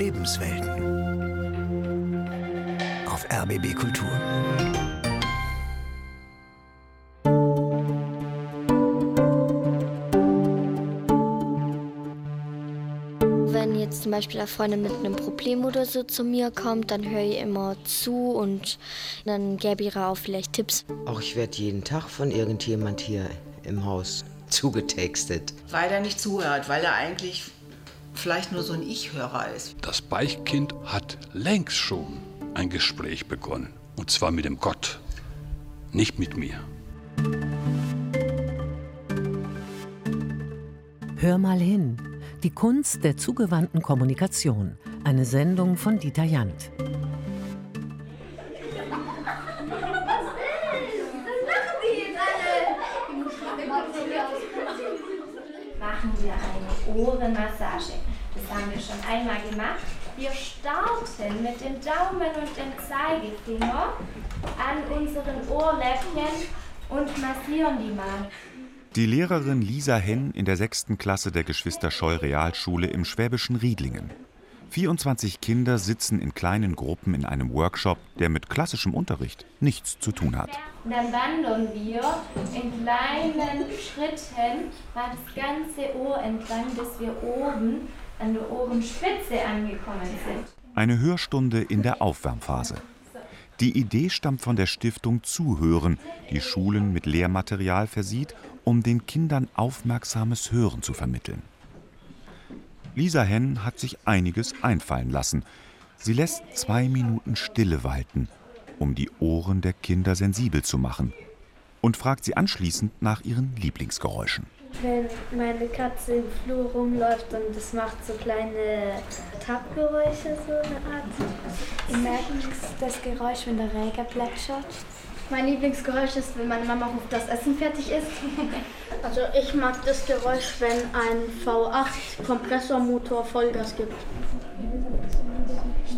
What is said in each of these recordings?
Lebenswelten. Auf RBB Kultur. Wenn jetzt zum Beispiel eine Freundin mit einem Problem oder so zu mir kommt, dann höre ich immer zu und dann gebe ich ihr auch vielleicht Tipps. Auch ich werde jeden Tag von irgendjemand hier im Haus zugetextet. Weil er nicht zuhört, weil er eigentlich vielleicht nur so ein Ich-Hörer ist. Das Beichtkind hat längst schon ein Gespräch begonnen. Und zwar mit dem Gott, nicht mit mir. Hör mal hin. Die Kunst der zugewandten Kommunikation. Eine Sendung von Dieter Jant. machen wir eine Ohrenmassage. Haben wir schon einmal gemacht. Wir starten mit dem Daumen und dem Zeigefinger an unseren Ohrläppchen und massieren die mal. Die Lehrerin Lisa Henn in der sechsten Klasse der Geschwister Scheu Realschule im schwäbischen Riedlingen. 24 Kinder sitzen in kleinen Gruppen in einem Workshop, der mit klassischem Unterricht nichts zu tun hat. Und dann wandern wir in kleinen Schritten mal das ganze Ohr entlang, bis wir oben an der Ohrenspitze angekommen sind. Eine Hörstunde in der Aufwärmphase. Die Idee stammt von der Stiftung Zuhören, die Schulen mit Lehrmaterial versieht, um den Kindern aufmerksames Hören zu vermitteln. Lisa Henn hat sich einiges einfallen lassen. Sie lässt zwei Minuten Stille walten, um die Ohren der Kinder sensibel zu machen, und fragt sie anschließend nach ihren Lieblingsgeräuschen. Wenn meine Katze im Flur rumläuft und das macht so kleine Tappgeräusche, so eine Art. Ich merke das Geräusch, wenn der Regen plätschert. Mein Lieblingsgeräusch ist, wenn meine Mama ruft, dass Essen fertig ist. Also ich mag das Geräusch, wenn ein V8 Kompressormotor Vollgas gibt.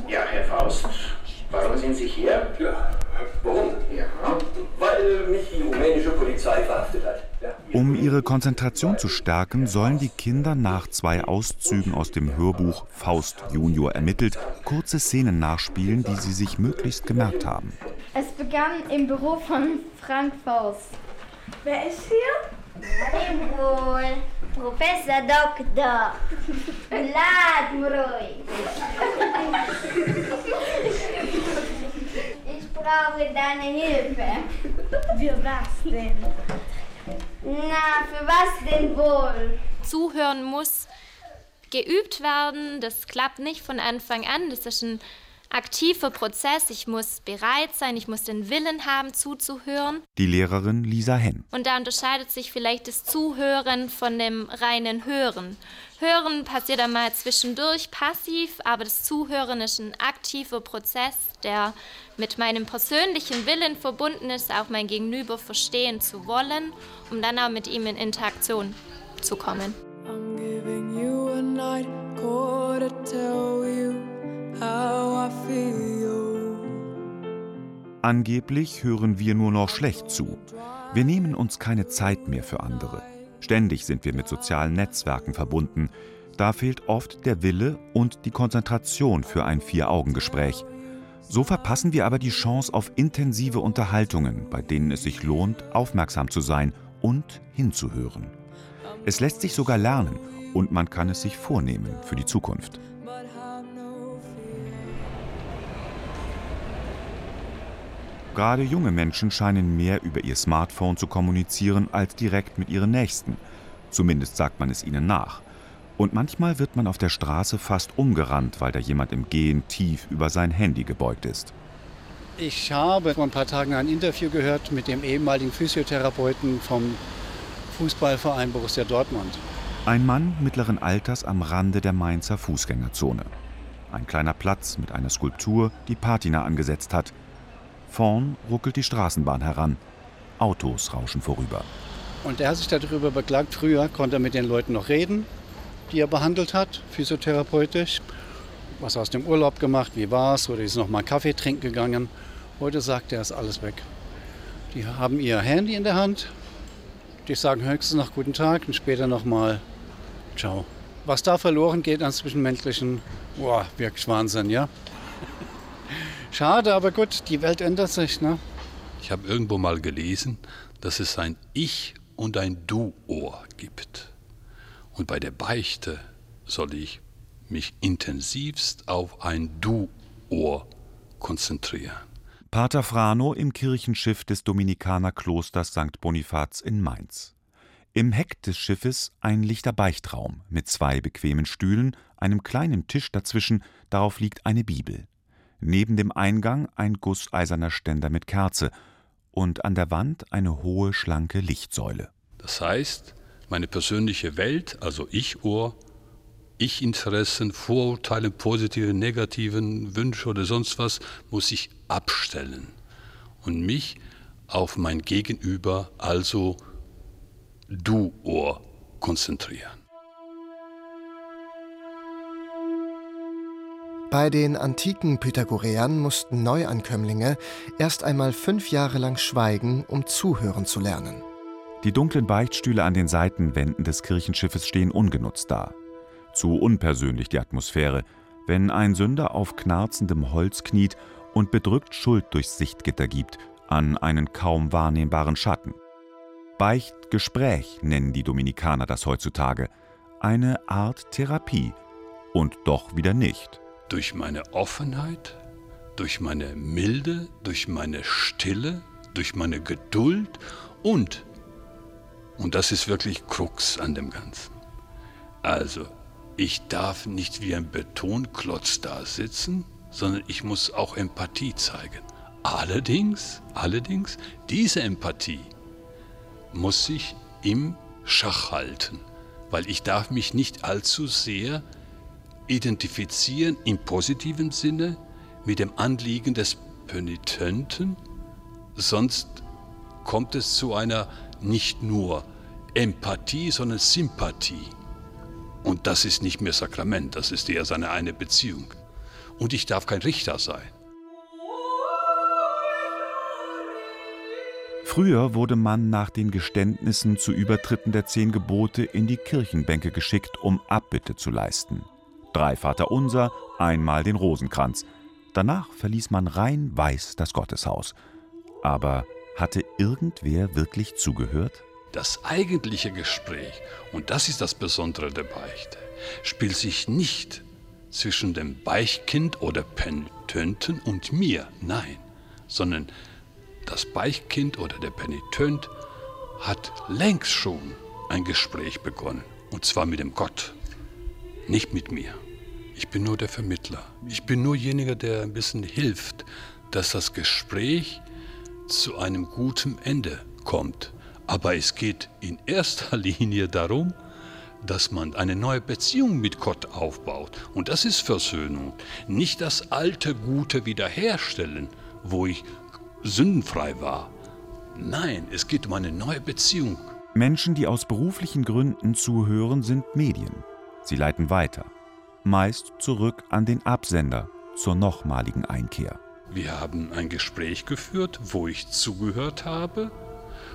Ja, Herr Faust, warum sind Sie hier? Ja, warum? Ja. Weil mich die rumänische Polizei verhaftet hat. Ja. Um ihre Konzentration zu stärken, sollen die Kinder nach zwei Auszügen aus dem Hörbuch Faust Junior ermittelt kurze Szenen nachspielen, die sie sich möglichst gemerkt haben. Es begann im Büro von Frank Faust. Wer ist hier? Wohl, Professor Doktor. Lad ruhig. Ich brauche deine Hilfe. Für was denn? Na, für was denn wohl? Zuhören muss geübt werden. Das klappt nicht von Anfang an. Das ist ein aktiver Prozess. Ich muss bereit sein, ich muss den Willen haben, zuzuhören. Die Lehrerin Lisa Henn. Und da unterscheidet sich vielleicht das Zuhören von dem reinen Hören. Hören passiert einmal zwischendurch passiv, aber das Zuhören ist ein aktiver Prozess, der mit meinem persönlichen Willen verbunden ist, auch mein Gegenüber verstehen zu wollen, um dann auch mit ihm in Interaktion zu kommen. I'm giving you a night call to tell you how I feel. Angeblich hören wir nur noch schlecht zu. Wir nehmen uns keine Zeit mehr für andere. Ständig sind wir mit sozialen Netzwerken verbunden. Da fehlt oft der Wille und die Konzentration für ein Vier-Augen-Gespräch. So verpassen wir aber die Chance auf intensive Unterhaltungen, bei denen es sich lohnt, aufmerksam zu sein und hinzuhören. Es lässt sich sogar lernen und man kann es sich vornehmen für die Zukunft. Gerade junge Menschen scheinen mehr über ihr Smartphone zu kommunizieren als direkt mit ihren Nächsten. Zumindest sagt man es ihnen nach. Und manchmal wird man auf der Straße fast umgerannt, weil da jemand im Gehen tief über sein Handy gebeugt ist. Ich habe vor ein paar Tagen ein Interview gehört mit dem ehemaligen Physiotherapeuten vom Fußballverein Borussia Dortmund. Ein Mann mittleren Alters am Rande der Mainzer Fußgängerzone. Ein kleiner Platz mit einer Skulptur, die Patina angesetzt hat. Vorn ruckelt die Straßenbahn heran. Autos rauschen vorüber. Und er hat sich darüber beklagt, früher konnte er mit den Leuten noch reden, die er behandelt hat, physiotherapeutisch. Was aus dem Urlaub gemacht, wie war es, oder ist noch mal Kaffee trinken gegangen. Heute sagt er, ist alles weg. Die haben ihr Handy in der Hand, die sagen höchstens noch guten Tag und später noch mal ciao. Was da verloren geht an Zwischenmenschlichen, boah, wirklich Wahnsinn, ja. Schade, aber gut, die Welt ändert sich, ne? Ich habe irgendwo mal gelesen, dass es ein Ich und ein Du-Ohr gibt. Und bei der Beichte soll ich mich intensivst auf ein Du-Ohr konzentrieren. Pater Frano im Kirchenschiff des Dominikanerklosters St. Bonifaz in Mainz. Im Heck des Schiffes ein lichter Beichtraum mit zwei bequemen Stühlen, einem kleinen Tisch dazwischen, darauf liegt eine Bibel. Neben dem Eingang ein gusseiserner Ständer mit Kerze und an der Wand eine hohe, schlanke Lichtsäule. Das heißt, meine persönliche Welt, also Ich-Ohr, Ich-Interessen, Vorurteile, positive, negativen Wünsche oder sonst was, muss ich abstellen und mich auf mein Gegenüber, also Du-Ohr konzentrieren. Bei den antiken Pythagoreern mussten Neuankömmlinge erst einmal fünf Jahre lang schweigen, um zuhören zu lernen. Die dunklen Beichtstühle an den Seitenwänden des Kirchenschiffes stehen ungenutzt da. Zu unpersönlich die Atmosphäre, wenn ein Sünder auf knarzendem Holz kniet und bedrückt Schuld durchs Sichtgitter gibt, an einen kaum wahrnehmbaren Schatten. Beichtgespräch nennen die Dominikaner das heutzutage. Eine Art Therapie. Und doch wieder nicht. Durch meine Offenheit, durch meine Milde, durch meine Stille, durch meine Geduld und, und das ist wirklich Krux an dem Ganzen. Also, ich darf nicht wie ein Betonklotz da sitzen, sondern ich muss auch Empathie zeigen. Allerdings, allerdings, diese Empathie muss ich im Schach halten, weil ich darf mich nicht allzu sehr identifizieren im positiven Sinne mit dem Anliegen des Penitenten, sonst kommt es zu einer nicht nur Empathie, sondern Sympathie. Und das ist nicht mehr Sakrament, das ist eher seine eine Beziehung. Und ich darf kein Richter sein. Früher wurde man nach den Geständnissen zu Übertritten der zehn Gebote in die Kirchenbänke geschickt, um Abbitte zu leisten. Drei Vaterunser, einmal den Rosenkranz. Danach verließ man rein weiß das Gotteshaus. Aber hatte irgendwer wirklich zugehört? Das eigentliche Gespräch, und das ist das Besondere der Beichte, spielt sich nicht zwischen dem Beichtkind oder Penitenten und mir, nein, sondern das Beichtkind oder der Penitent hat längst schon ein Gespräch begonnen. Und zwar mit dem Gott, nicht mit mir. Ich bin nur der Vermittler. Ich bin nur jeniger, der ein bisschen hilft, dass das Gespräch zu einem guten Ende kommt. Aber es geht in erster Linie darum, dass man eine neue Beziehung mit Gott aufbaut. Und das ist Versöhnung. Nicht das alte Gute wiederherstellen, wo ich sündenfrei war. Nein, es geht um eine neue Beziehung. Menschen, die aus beruflichen Gründen zuhören, sind Medien. Sie leiten weiter. Meist zurück an den Absender zur nochmaligen Einkehr. Wir haben ein Gespräch geführt, wo ich zugehört habe.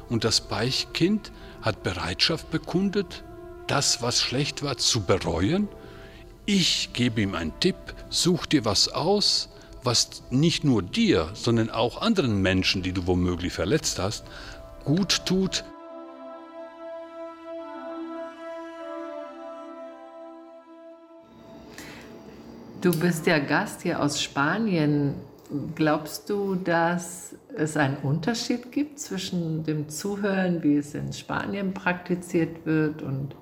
Und das Beichkind hat Bereitschaft bekundet, das, was schlecht war, zu bereuen. Ich gebe ihm einen Tipp, such dir was aus, was nicht nur dir, sondern auch anderen Menschen, die du womöglich verletzt hast, gut tut. Du bist ja Gast hier aus Spanien. Glaubst du, dass es einen Unterschied gibt zwischen dem Zuhören, wie es in Spanien praktiziert wird, und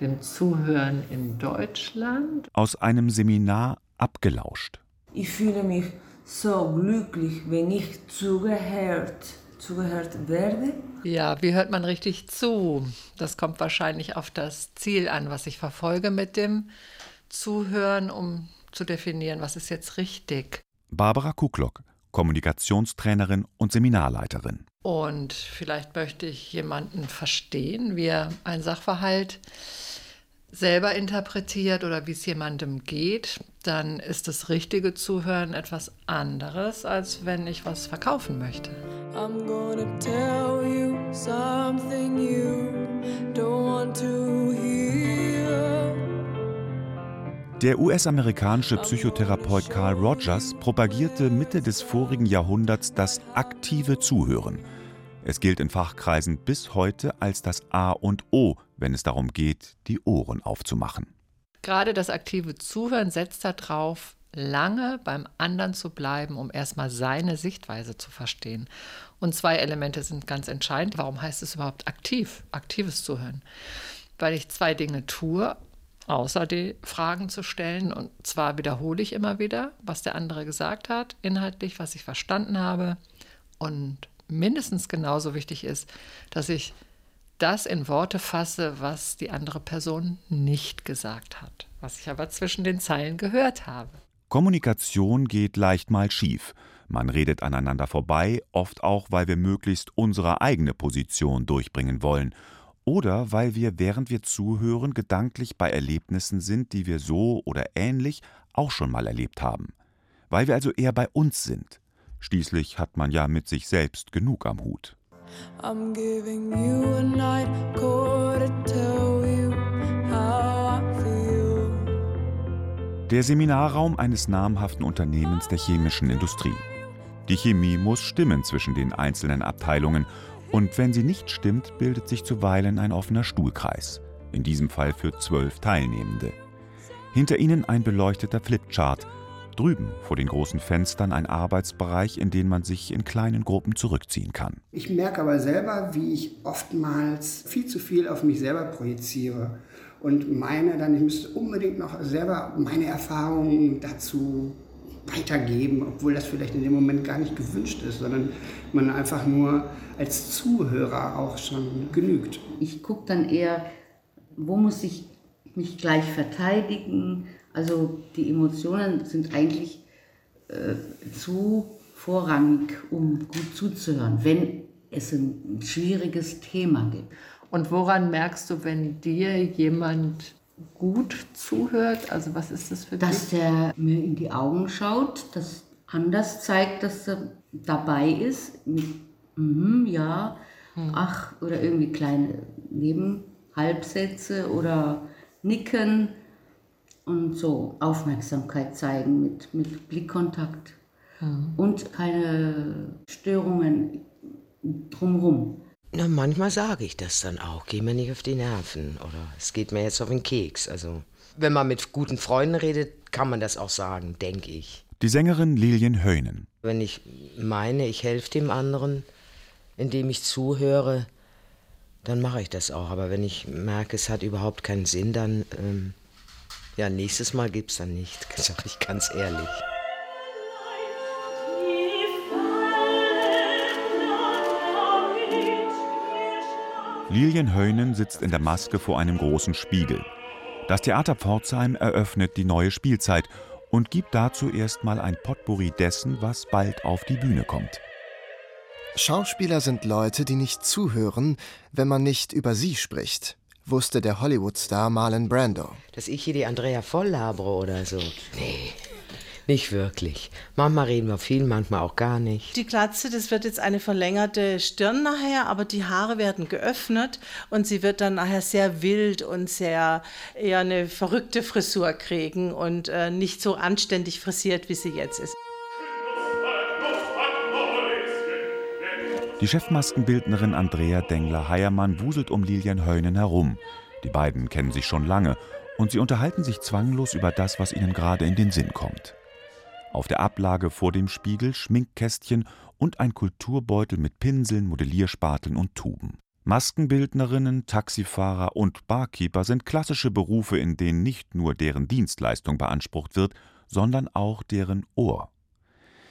dem Zuhören in Deutschland? Aus einem Seminar abgelauscht. Ich fühle mich so glücklich, wenn ich zugehört, zugehört werde. Ja, wie hört man richtig zu? Das kommt wahrscheinlich auf das Ziel an, was ich verfolge mit dem Zuhören, um zu definieren, was ist jetzt richtig. Barbara Kuklock, Kommunikationstrainerin und Seminarleiterin. Und vielleicht möchte ich jemanden verstehen, wie er ein Sachverhalt selber interpretiert oder wie es jemandem geht, dann ist das richtige Zuhören etwas anderes, als wenn ich was verkaufen möchte. I'm gonna tell you something you don't want to hear. Der US-amerikanische Psychotherapeut Carl Rogers propagierte Mitte des vorigen Jahrhunderts das aktive Zuhören. Es gilt in Fachkreisen bis heute als das A und O, wenn es darum geht, die Ohren aufzumachen. Gerade das aktive Zuhören setzt darauf, lange beim anderen zu bleiben, um erstmal seine Sichtweise zu verstehen. Und zwei Elemente sind ganz entscheidend. Warum heißt es überhaupt aktiv, aktives Zuhören? Weil ich zwei Dinge tue, außer die Fragen zu stellen. Und zwar wiederhole ich immer wieder, was der andere gesagt hat, inhaltlich, was ich verstanden habe. Und mindestens genauso wichtig ist, dass ich das in Worte fasse, was die andere Person nicht gesagt hat, was ich aber zwischen den Zeilen gehört habe. Kommunikation geht leicht mal schief. Man redet aneinander vorbei, oft auch, weil wir möglichst unsere eigene Position durchbringen wollen oder weil wir, während wir zuhören, gedanklich bei Erlebnissen sind, die wir so oder ähnlich auch schon mal erlebt haben. Weil wir also eher bei uns sind. Schließlich hat man ja mit sich selbst genug am Hut. I'm giving you a night call to tell you how I feel. Der Seminarraum eines namhaften Unternehmens der chemischen Industrie. Die Chemie muss stimmen zwischen den einzelnen Abteilungen und wenn sie nicht stimmt, bildet sich zuweilen ein offener Stuhlkreis. In diesem Fall für zwölf Teilnehmende. Hinter ihnen ein beleucteter Flipchart. Drüben vor den großen Fenstern ein Arbeitsbereich, in den man sich in kleinen Gruppen zurückziehen kann. Ich merke aber selber, wie ich oftmals viel zu viel auf mich selber projiziere und meine dann, ich müsste unbedingt noch selber meine Erfahrungen dazu weitergeben, obwohl das vielleicht in dem Moment gar nicht gewünscht ist, sondern man einfach nur als Zuhörer auch schon genügt. Ich gucke dann eher, wo muss ich mich gleich verteidigen. Also die Emotionen sind eigentlich äh, zu vorrangig, um gut zuzuhören, wenn es ein schwieriges Thema gibt. Und woran merkst du, wenn dir jemand gut zuhört? Also was ist das für Dass dich? der mir in die Augen schaut, das anders zeigt, dass er dabei ist, mit mhm, ja, hm. ach, oder irgendwie kleine Nebenhalbsätze oder Nicken und so Aufmerksamkeit zeigen mit, mit Blickkontakt hm. und keine Störungen drumherum. Na, manchmal sage ich das dann auch. Geh mir nicht auf die Nerven oder es geht mir jetzt auf den Keks. Also, wenn man mit guten Freunden redet, kann man das auch sagen, denke ich. Die Sängerin Lilien Höhnen. Wenn ich meine, ich helfe dem anderen, indem ich zuhöre, dann mache ich das auch. Aber wenn ich merke, es hat überhaupt keinen Sinn, dann, ähm, ja, nächstes Mal gibt es dann nicht, sage ich ganz ehrlich. Lilien Heunen sitzt in der Maske vor einem großen Spiegel. Das Theater Pforzheim eröffnet die neue Spielzeit und gibt dazu erstmal ein Potpourri dessen, was bald auf die Bühne kommt. Schauspieler sind Leute, die nicht zuhören, wenn man nicht über sie spricht, wusste der Hollywood-Star Marlon Brando. Dass ich hier die Andrea voll labere oder so. Nee, nicht wirklich. Manchmal reden wir viel, manchmal auch gar nicht. Die Glatze, das wird jetzt eine verlängerte Stirn nachher, aber die Haare werden geöffnet und sie wird dann nachher sehr wild und sehr eher eine verrückte Frisur kriegen und äh, nicht so anständig frisiert, wie sie jetzt ist. Die Chefmaskenbildnerin Andrea Dengler-Heiermann wuselt um Lilian Heunen herum. Die beiden kennen sich schon lange und sie unterhalten sich zwanglos über das, was ihnen gerade in den Sinn kommt. Auf der Ablage vor dem Spiegel Schminkkästchen und ein Kulturbeutel mit Pinseln, Modellierspateln und Tuben. Maskenbildnerinnen, Taxifahrer und Barkeeper sind klassische Berufe, in denen nicht nur deren Dienstleistung beansprucht wird, sondern auch deren Ohr.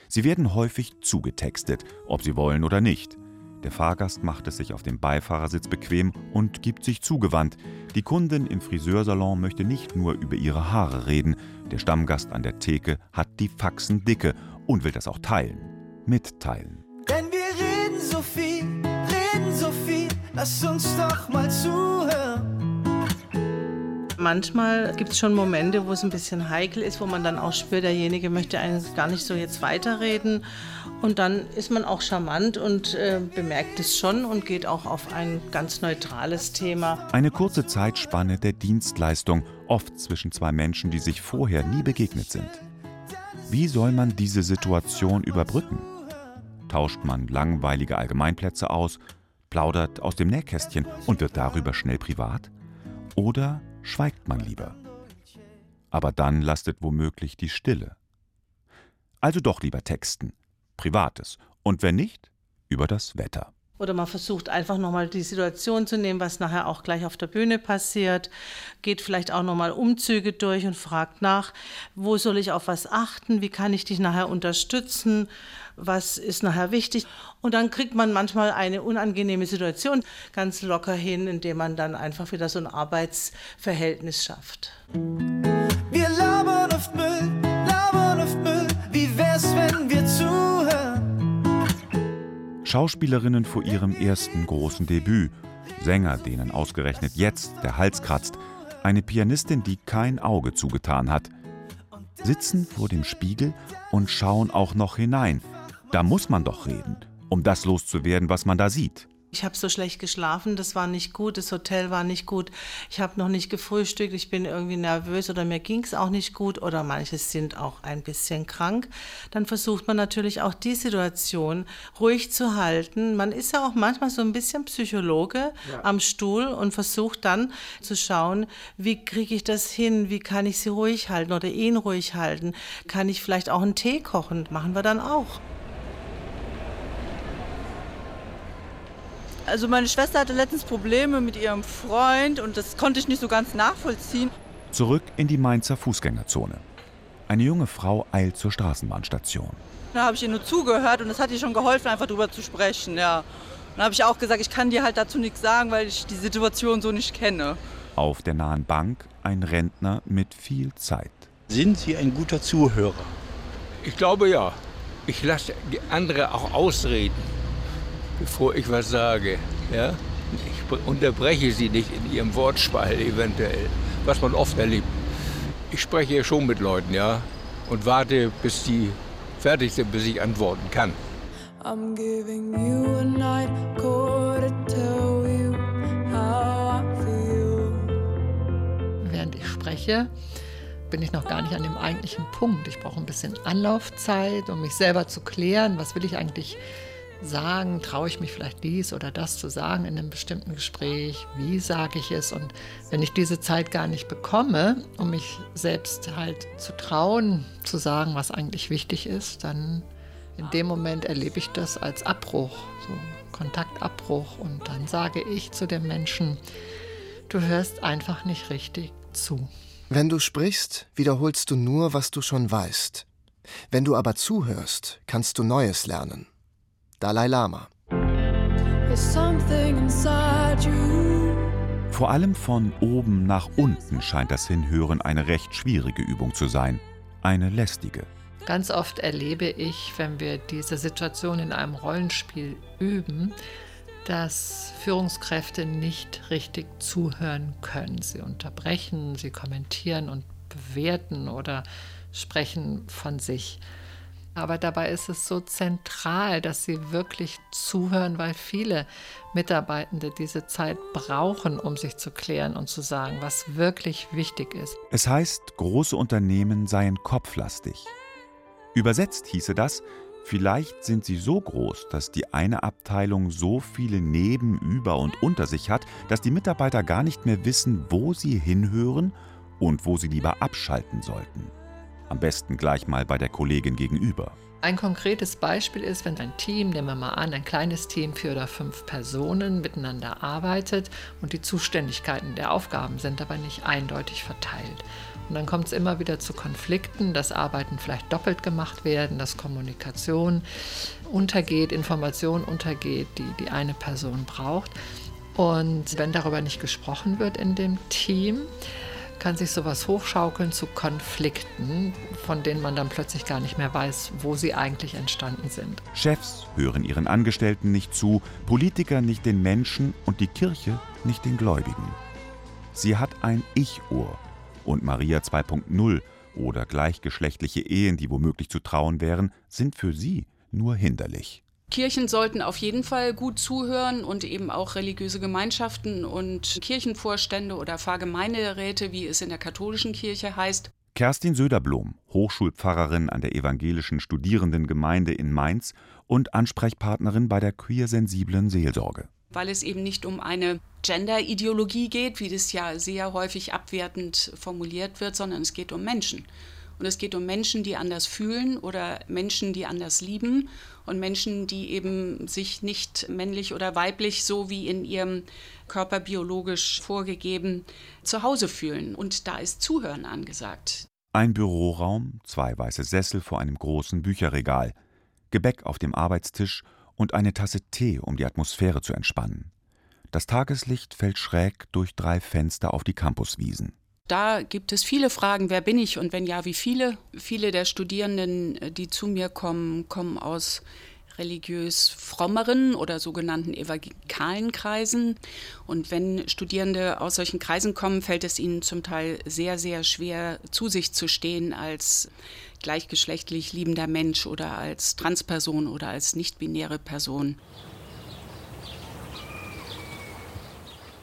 Sie werden häufig zugetextet, ob sie wollen oder nicht. Der Fahrgast macht es sich auf dem Beifahrersitz bequem und gibt sich zugewandt. Die Kundin im Friseursalon möchte nicht nur über ihre Haare reden, der Stammgast an der Theke hat die Faxen dicke und will das auch teilen. Mitteilen. Denn wir reden so viel, reden so viel, lass uns doch mal zuhören. Manchmal gibt es schon Momente, wo es ein bisschen heikel ist, wo man dann auch spürt, derjenige möchte eigentlich gar nicht so jetzt weiterreden. Und dann ist man auch charmant und äh, bemerkt es schon und geht auch auf ein ganz neutrales Thema. Eine kurze Zeitspanne der Dienstleistung, oft zwischen zwei Menschen, die sich vorher nie begegnet sind. Wie soll man diese Situation überbrücken? Tauscht man langweilige Allgemeinplätze aus, plaudert aus dem Nähkästchen und wird darüber schnell privat? Oder schweigt man lieber? Aber dann lastet womöglich die Stille. Also doch lieber texten, Privates, und wenn nicht, über das Wetter. Oder man versucht einfach nochmal die Situation zu nehmen, was nachher auch gleich auf der Bühne passiert, geht vielleicht auch nochmal Umzüge durch und fragt nach, wo soll ich auf was achten, wie kann ich dich nachher unterstützen, was ist nachher wichtig. Und dann kriegt man manchmal eine unangenehme Situation ganz locker hin, indem man dann einfach wieder so ein Arbeitsverhältnis schafft. Schauspielerinnen vor ihrem ersten großen Debüt, Sänger, denen ausgerechnet jetzt der Hals kratzt, eine Pianistin, die kein Auge zugetan hat, sitzen vor dem Spiegel und schauen auch noch hinein. Da muss man doch reden, um das loszuwerden, was man da sieht. Ich habe so schlecht geschlafen, das war nicht gut, das Hotel war nicht gut, ich habe noch nicht gefrühstückt, ich bin irgendwie nervös oder mir ging es auch nicht gut oder manche sind auch ein bisschen krank. Dann versucht man natürlich auch die Situation ruhig zu halten. Man ist ja auch manchmal so ein bisschen Psychologe ja. am Stuhl und versucht dann zu schauen, wie kriege ich das hin, wie kann ich sie ruhig halten oder ihn ruhig halten. Kann ich vielleicht auch einen Tee kochen, machen wir dann auch. Also meine Schwester hatte letztens Probleme mit ihrem Freund und das konnte ich nicht so ganz nachvollziehen. Zurück in die Mainzer Fußgängerzone. Eine junge Frau eilt zur Straßenbahnstation. Da habe ich ihr nur zugehört und es hat ihr schon geholfen, einfach drüber zu sprechen. Ja. Dann habe ich auch gesagt, ich kann dir halt dazu nichts sagen, weil ich die Situation so nicht kenne. Auf der nahen Bank ein Rentner mit viel Zeit. Sind Sie ein guter Zuhörer? Ich glaube ja. Ich lasse die andere auch ausreden bevor ich was sage. Ja? Ich unterbreche sie nicht in ihrem Wortspalt eventuell, was man oft erlebt. Ich spreche ja schon mit Leuten, ja, und warte, bis sie fertig sind, bis ich antworten kann. I'm giving you a night call to tell you how I feel. Während ich spreche, bin ich noch gar nicht an dem eigentlichen Punkt. Ich brauche ein bisschen Anlaufzeit, um mich selber zu klären, was will ich eigentlich sagen, traue ich mich vielleicht dies oder das zu sagen in einem bestimmten Gespräch, wie sage ich es und wenn ich diese Zeit gar nicht bekomme, um mich selbst halt zu trauen, zu sagen, was eigentlich wichtig ist, dann in dem Moment erlebe ich das als Abbruch, so Kontaktabbruch und dann sage ich zu dem Menschen, du hörst einfach nicht richtig zu. Wenn du sprichst, wiederholst du nur, was du schon weißt. Wenn du aber zuhörst, kannst du Neues lernen. Dalai Lama. Vor allem von oben nach unten scheint das Hinhören eine recht schwierige Übung zu sein, eine lästige. Ganz oft erlebe ich, wenn wir diese Situation in einem Rollenspiel üben, dass Führungskräfte nicht richtig zuhören können. Sie unterbrechen, sie kommentieren und bewerten oder sprechen von sich. Aber dabei ist es so zentral, dass sie wirklich zuhören, weil viele Mitarbeitende diese Zeit brauchen, um sich zu klären und zu sagen, was wirklich wichtig ist. Es heißt, große Unternehmen seien kopflastig. Übersetzt hieße das, vielleicht sind sie so groß, dass die eine Abteilung so viele Neben, über und unter sich hat, dass die Mitarbeiter gar nicht mehr wissen, wo sie hinhören und wo sie lieber abschalten sollten. Am besten gleich mal bei der Kollegin gegenüber. Ein konkretes Beispiel ist, wenn ein Team, nehmen wir mal an, ein kleines Team, vier oder fünf Personen miteinander arbeitet und die Zuständigkeiten der Aufgaben sind aber nicht eindeutig verteilt. Und dann kommt es immer wieder zu Konflikten, dass Arbeiten vielleicht doppelt gemacht werden, dass Kommunikation untergeht, Information untergeht, die die eine Person braucht. Und wenn darüber nicht gesprochen wird in dem Team, kann sich sowas hochschaukeln zu Konflikten, von denen man dann plötzlich gar nicht mehr weiß, wo sie eigentlich entstanden sind. Chefs hören ihren Angestellten nicht zu, Politiker nicht den Menschen und die Kirche nicht den Gläubigen. Sie hat ein Ich-Ohr und Maria 2.0 oder gleichgeschlechtliche Ehen, die womöglich zu trauen wären, sind für sie nur hinderlich. Kirchen sollten auf jeden Fall gut zuhören und eben auch religiöse Gemeinschaften und Kirchenvorstände oder Pfarrgemeinderäte, wie es in der katholischen Kirche heißt. Kerstin Söderblom, Hochschulpfarrerin an der evangelischen Studierendengemeinde in Mainz und Ansprechpartnerin bei der queersensiblen Seelsorge. Weil es eben nicht um eine Gender-Ideologie geht, wie das ja sehr häufig abwertend formuliert wird, sondern es geht um Menschen. Und es geht um Menschen, die anders fühlen oder Menschen, die anders lieben und Menschen, die eben sich nicht männlich oder weiblich so wie in ihrem Körper biologisch vorgegeben zu Hause fühlen. Und da ist Zuhören angesagt. Ein Büroraum, zwei weiße Sessel vor einem großen Bücherregal, Gebäck auf dem Arbeitstisch und eine Tasse Tee, um die Atmosphäre zu entspannen. Das Tageslicht fällt schräg durch drei Fenster auf die Campuswiesen. Da gibt es viele Fragen, wer bin ich und wenn ja, wie viele? Viele der Studierenden, die zu mir kommen, kommen aus religiös frommeren oder sogenannten evangelikalen Kreisen. Und wenn Studierende aus solchen Kreisen kommen, fällt es ihnen zum Teil sehr, sehr schwer, zu sich zu stehen als gleichgeschlechtlich liebender Mensch oder als Transperson oder als nicht-binäre Person.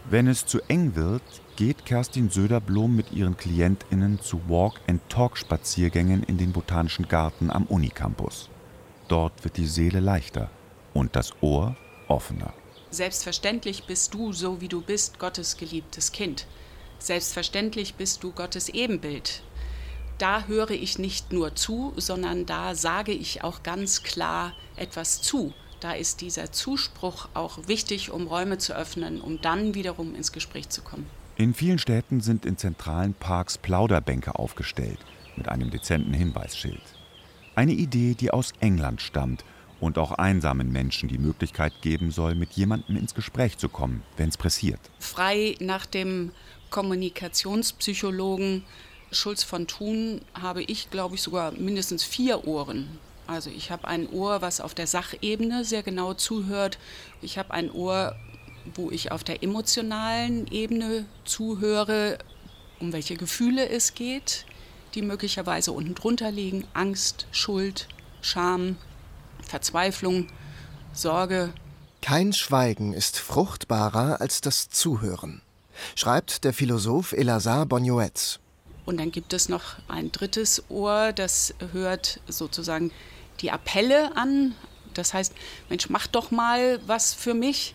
Wenn es zu eng wird, geht Kerstin Söderblom mit ihren KlientInnen zu Walk-and-Talk-Spaziergängen in den Botanischen Garten am Unicampus. Dort wird die Seele leichter und das Ohr offener. Selbstverständlich bist du, so wie du bist, Gottes geliebtes Kind. Selbstverständlich bist du Gottes Ebenbild. Da höre ich nicht nur zu, sondern da sage ich auch ganz klar etwas zu. Da ist dieser Zuspruch auch wichtig, um Räume zu öffnen, um dann wiederum ins Gespräch zu kommen. In vielen Städten sind in zentralen Parks Plauderbänke aufgestellt mit einem dezenten Hinweisschild. Eine Idee, die aus England stammt und auch einsamen Menschen die Möglichkeit geben soll, mit jemandem ins Gespräch zu kommen, wenn es pressiert. Frei nach dem Kommunikationspsychologen Schulz von Thun habe ich, glaube ich, sogar mindestens vier Ohren. Also ich habe ein Ohr, was auf der Sachebene sehr genau zuhört. Ich habe ein Ohr, wo ich auf der emotionalen Ebene zuhöre, um welche Gefühle es geht, die möglicherweise unten drunter liegen. Angst, Schuld, Scham, Verzweiflung, Sorge. Kein Schweigen ist fruchtbarer als das Zuhören, schreibt der Philosoph Elazar Bonioetz. Und dann gibt es noch ein drittes Ohr, das hört sozusagen die Appelle an. Das heißt, Mensch, mach doch mal was für mich.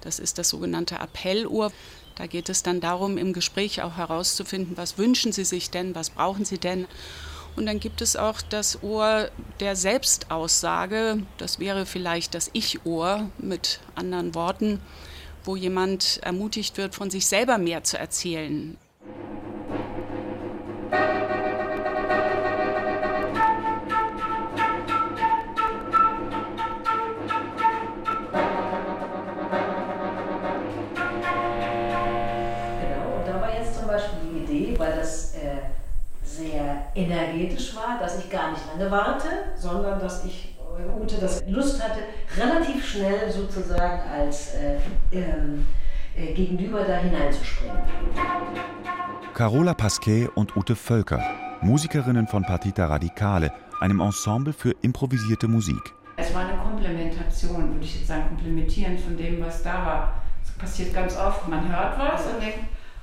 Das ist das sogenannte Appellohr. Da geht es dann darum, im Gespräch auch herauszufinden, was wünschen Sie sich denn, was brauchen Sie denn. Und dann gibt es auch das Ohr der Selbstaussage. Das wäre vielleicht das Ich-Ohr mit anderen Worten, wo jemand ermutigt wird, von sich selber mehr zu erzählen. Sozusagen als äh, ähm, äh, Gegenüber da hineinzuspringen. Carola Pasquet und Ute Völker, Musikerinnen von Partita Radicale, einem Ensemble für improvisierte Musik. Es war eine Komplementation, würde ich jetzt sagen, komplementieren von dem, was da war. Das passiert ganz oft. Man hört was und denkt,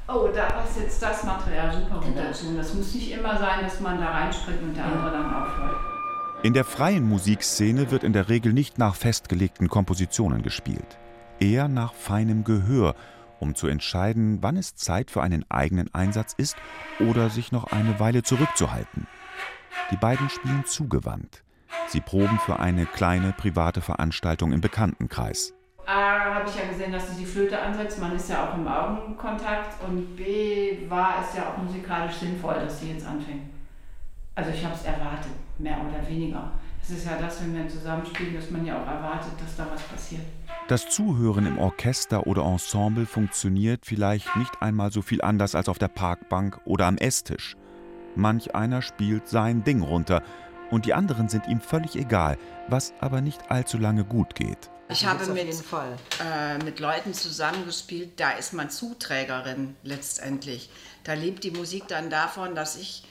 oh, da passt jetzt das Material super gut genau. dazu. Und das muss nicht immer sein, dass man da reinspringt und der andere dann aufhört. In der freien Musikszene wird in der Regel nicht nach festgelegten Kompositionen gespielt, eher nach feinem Gehör, um zu entscheiden, wann es Zeit für einen eigenen Einsatz ist oder sich noch eine Weile zurückzuhalten. Die beiden spielen zugewandt. Sie proben für eine kleine private Veranstaltung im Bekanntenkreis. A habe ich ja gesehen, dass sie die Flöte ansetzt, man ist ja auch im Augenkontakt und B war es ja auch musikalisch sinnvoll, dass sie jetzt anfängt. Also ich habe es erwartet, mehr oder weniger. Es ist ja das, wenn wir zusammenspielen, dass man ja auch erwartet, dass da was passiert. Das Zuhören im Orchester oder Ensemble funktioniert vielleicht nicht einmal so viel anders als auf der Parkbank oder am Esstisch. Manch einer spielt sein Ding runter und die anderen sind ihm völlig egal, was aber nicht allzu lange gut geht. Ich habe mit, äh, mit Leuten zusammengespielt, da ist man Zuträgerin letztendlich. Da lebt die Musik dann davon, dass ich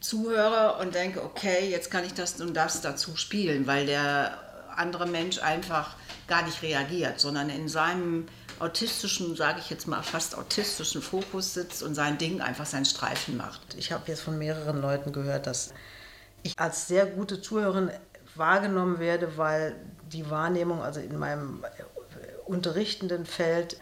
zuhöre und denke, okay, jetzt kann ich das und das dazu spielen, weil der andere Mensch einfach gar nicht reagiert, sondern in seinem autistischen, sage ich jetzt mal fast autistischen Fokus sitzt und sein Ding einfach sein Streifen macht. Ich habe jetzt von mehreren Leuten gehört, dass ich als sehr gute Zuhörerin wahrgenommen werde, weil die Wahrnehmung, also in meinem unterrichtenden Feld,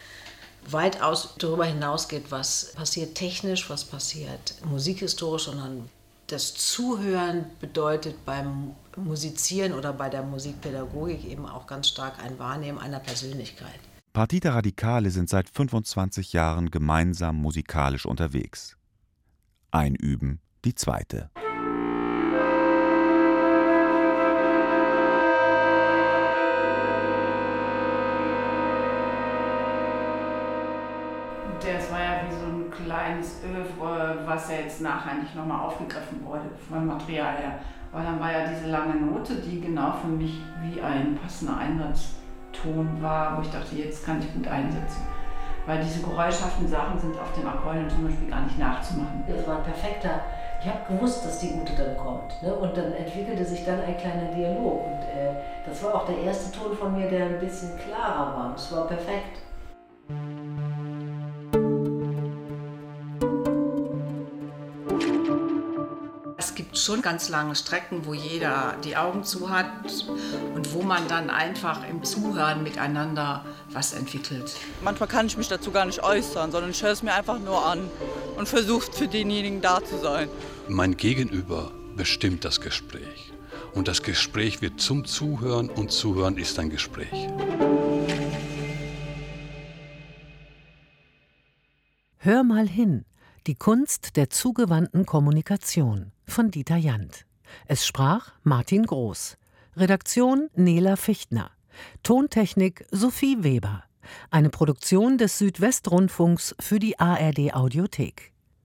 weitaus darüber hinausgeht, was passiert technisch, was passiert musikhistorisch, sondern das Zuhören bedeutet beim Musizieren oder bei der Musikpädagogik eben auch ganz stark ein Wahrnehmen einer Persönlichkeit. Partita Radikale sind seit 25 Jahren gemeinsam musikalisch unterwegs. Einüben die zweite. Das war ja wie so ein kleines Övre, was ja jetzt nachher nicht nochmal aufgegriffen wurde vom Material her. Weil dann war ja diese lange Note, die genau für mich wie ein passender Einsatzton war, wo ich dachte, jetzt kann ich gut einsetzen. Weil diese geräuschhaften Sachen sind auf dem Akkordeon zum Beispiel gar nicht nachzumachen. Das war ein perfekter. Ich habe gewusst, dass die Gute dann kommt. Ne? Und dann entwickelte sich dann ein kleiner Dialog. Und äh, das war auch der erste Ton von mir, der ein bisschen klarer war. Das war perfekt. Schon ganz lange Strecken, wo jeder die Augen zu hat und wo man dann einfach im Zuhören miteinander was entwickelt. Manchmal kann ich mich dazu gar nicht äußern, sondern ich höre es mir einfach nur an und versuche für denjenigen da zu sein. Mein Gegenüber bestimmt das Gespräch. Und das Gespräch wird zum Zuhören und Zuhören ist ein Gespräch. Hör mal hin. Die Kunst der zugewandten Kommunikation von Dieter Jant. Es sprach Martin Groß. Redaktion Nela Fichtner. Tontechnik Sophie Weber. Eine Produktion des Südwestrundfunks für die ARD Audiothek.